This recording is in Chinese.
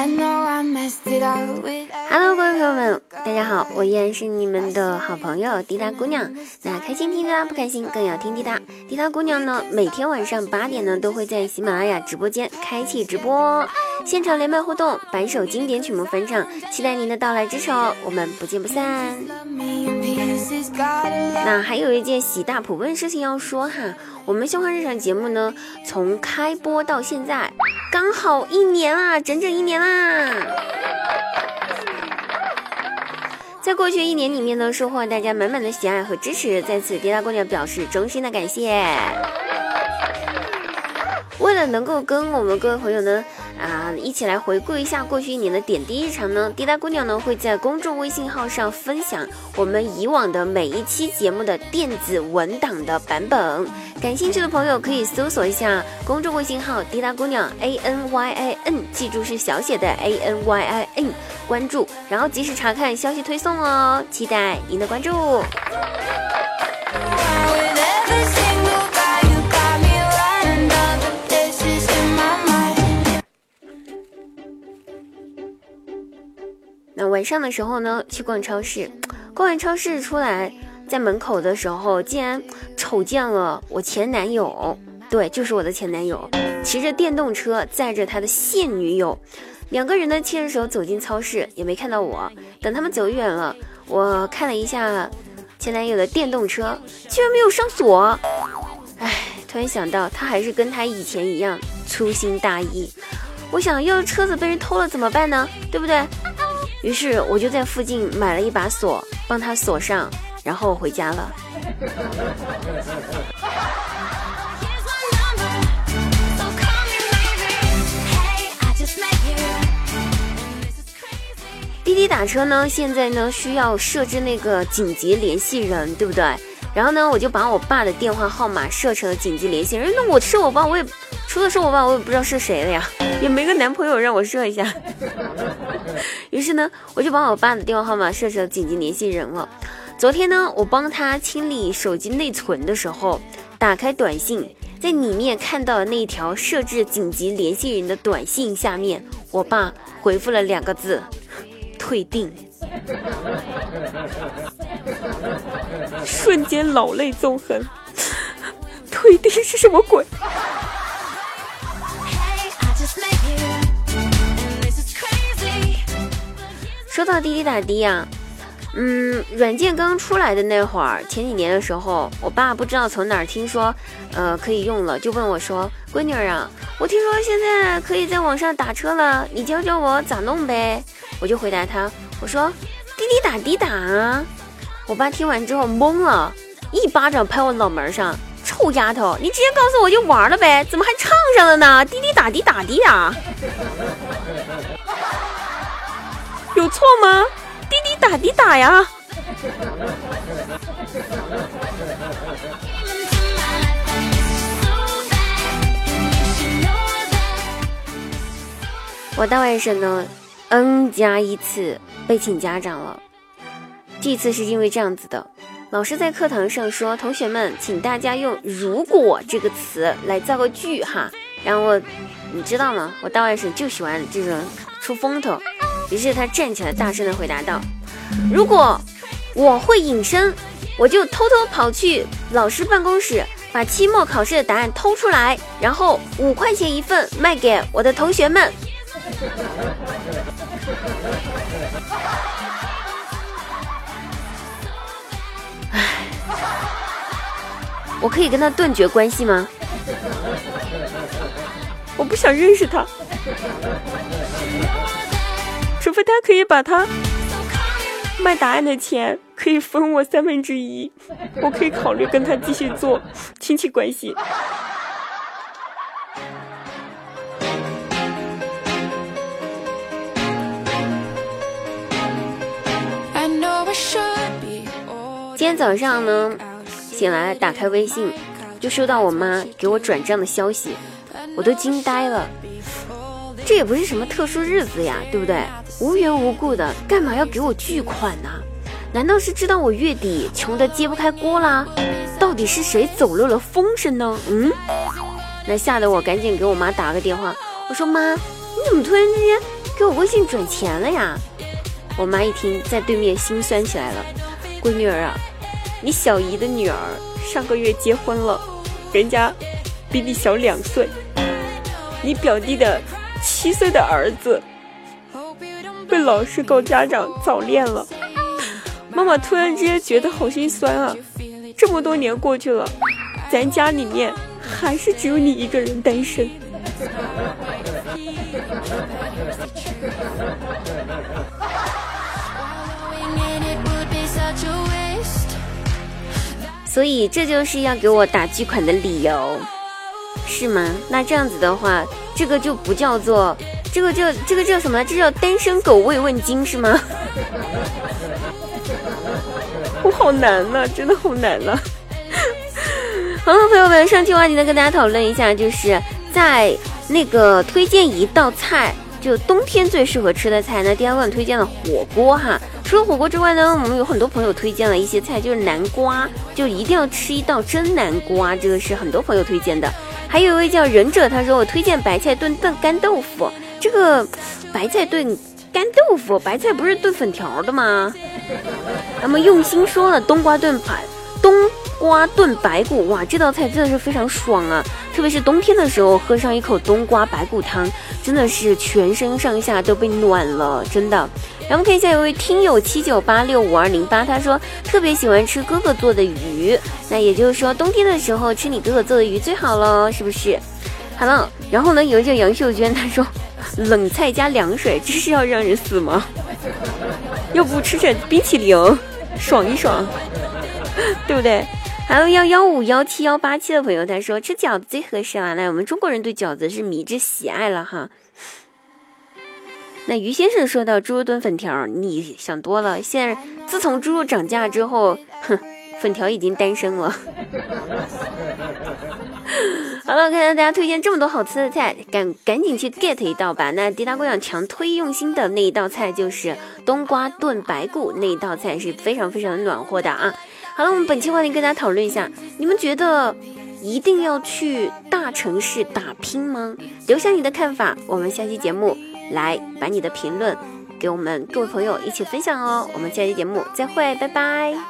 Hello，各位朋友们，大家好，我依然是你们的好朋友滴答姑娘。那开心听滴答，不开心更要听滴答。滴答姑娘呢，每天晚上八点呢，都会在喜马拉雅直播间开启直播，现场连麦互动，百首经典曲目翻唱，期待您的到来支持哦，我们不见不散。那还有一件喜大普奔的事情要说哈。我们笑话日常节目呢，从开播到现在，刚好一年啦，整整一年啦！在过去一年里面呢，收获大家满满的喜爱和支持，在此滴答姑娘表示衷心的感谢。为了能够跟我们各位朋友呢。啊，一起来回顾一下过去一年的点滴日常呢。滴答姑娘呢会在公众微信号上分享我们以往的每一期节目的电子文档的版本，感兴趣的朋友可以搜索一下公众微信号滴答姑娘 A N Y I N，记住是小写的 A N Y I N，关注，然后及时查看消息推送哦，期待您的关注。那晚上的时候呢，去逛超市，逛完超市出来，在门口的时候，竟然瞅见了我前男友，对，就是我的前男友，骑着电动车载着他的现女友，两个人呢牵着手走进超市，也没看到我。等他们走远了，我看了一下前男友的电动车，居然没有上锁。唉，突然想到他还是跟他以前一样粗心大意。我想要是车子被人偷了怎么办呢？对不对？于是我就在附近买了一把锁，帮他锁上，然后回家了。滴滴打车呢，现在呢需要设置那个紧急联系人，对不对？然后呢，我就把我爸的电话号码设成了紧急联系人。那我是我爸，我也除了是我爸，我也不知道是谁了呀，也没个男朋友让我设一下。于是呢，我就把我爸的电话号码设成紧急联系人了。昨天呢，我帮他清理手机内存的时候，打开短信，在里面看到了那条设置紧急联系人的短信下面，我爸回复了两个字：退订。瞬间老泪纵横，退订是什么鬼？说到滴滴打的呀，嗯，软件刚出来的那会儿，前几年的时候，我爸不知道从哪儿听说，呃，可以用了，就问我说：“闺女儿啊，我听说现在可以在网上打车了，你教教我咋弄呗？”我就回答他，我说：“滴滴打滴打啊！”我爸听完之后懵了，一巴掌拍我脑门上：“臭丫头，你直接告诉我就玩了呗，怎么还唱上了呢？滴滴打滴打滴啊！”有错吗？打滴打呀！我大外甥呢，N 加一次被请家长了。这次是因为这样子的，老师在课堂上说：“同学们，请大家用‘如果’这个词来造个句哈。”然后你知道吗？我大外甥就喜欢这种出风头。于是他站起来，大声的回答道：“如果我会隐身，我就偷偷跑去老师办公室，把期末考试的答案偷出来，然后五块钱一份卖给我的同学们。”唉，我可以跟他断绝关系吗？我不想认识他。除非他可以把他卖答案的钱可以分我三分之一，我可以考虑跟他继续做亲戚关系。今天早上呢，醒来打开微信，就收到我妈给我转账的消息，我都惊呆了。这也不是什么特殊日子呀，对不对？无缘无故的，干嘛要给我巨款呢？难道是知道我月底穷得揭不开锅啦？到底是谁走漏了风声呢？嗯，那吓得我赶紧给我妈打个电话，我说妈，你怎么突然之间给我微信转钱了呀？我妈一听，在对面心酸起来了。闺女儿啊，你小姨的女儿上个月结婚了，人家比你小两岁。你表弟的七岁的儿子被老师告家长早恋了。妈妈突然之间觉得好心酸啊！这么多年过去了，咱家里面还是只有你一个人单身。所以这就是要给我打巨款的理由，是吗？那这样子的话，这个就不叫做这个叫这个叫什么？这叫单身狗慰问金是吗？我好难呐，真的好难呐。好了，朋友们，上期话题呢，跟大家讨论一下，就是在那个推荐一道菜，就冬天最适合吃的菜那。第二问推荐了火锅哈。除了火锅之外呢，我们有很多朋友推荐了一些菜，就是南瓜，就一定要吃一道蒸南瓜，这个是很多朋友推荐的。还有一位叫忍者，他说我推荐白菜炖炖干豆腐。这个白菜炖干豆腐，白菜不是炖粉条的吗？那么用心说了，冬瓜炖排瓜炖白骨，哇，这道菜真的是非常爽啊！特别是冬天的时候，喝上一口冬瓜白骨汤，真的是全身上下都被暖了，真的。然后看一下，有位听友七九八六五二零八，他说特别喜欢吃哥哥做的鱼，那也就是说冬天的时候吃你哥哥做的鱼最好喽，是不是？好了，然后呢，有一叫杨秀娟，她说冷菜加凉水，这是要让人死吗？要不吃点冰淇淋，爽一爽，对不对？还有幺幺五幺七幺八七的朋友，他说吃饺子最合适了，来，我们中国人对饺子是迷之喜爱了哈。那于先生说到猪肉炖粉条，你想多了。现在自从猪肉涨价之后，哼，粉条已经单身了。好了，看到大家推荐这么多好吃的菜，赶赶紧去 get 一道吧。那迪达姑娘强推用心的那一道菜就是冬瓜炖白骨，那一道菜是非常非常暖和的啊。好了，我们本期话题跟大家讨论一下，你们觉得一定要去大城市打拼吗？留下你的看法，我们下期节目。来把你的评论给我们各位朋友一起分享哦，我们下期节目再会，拜拜。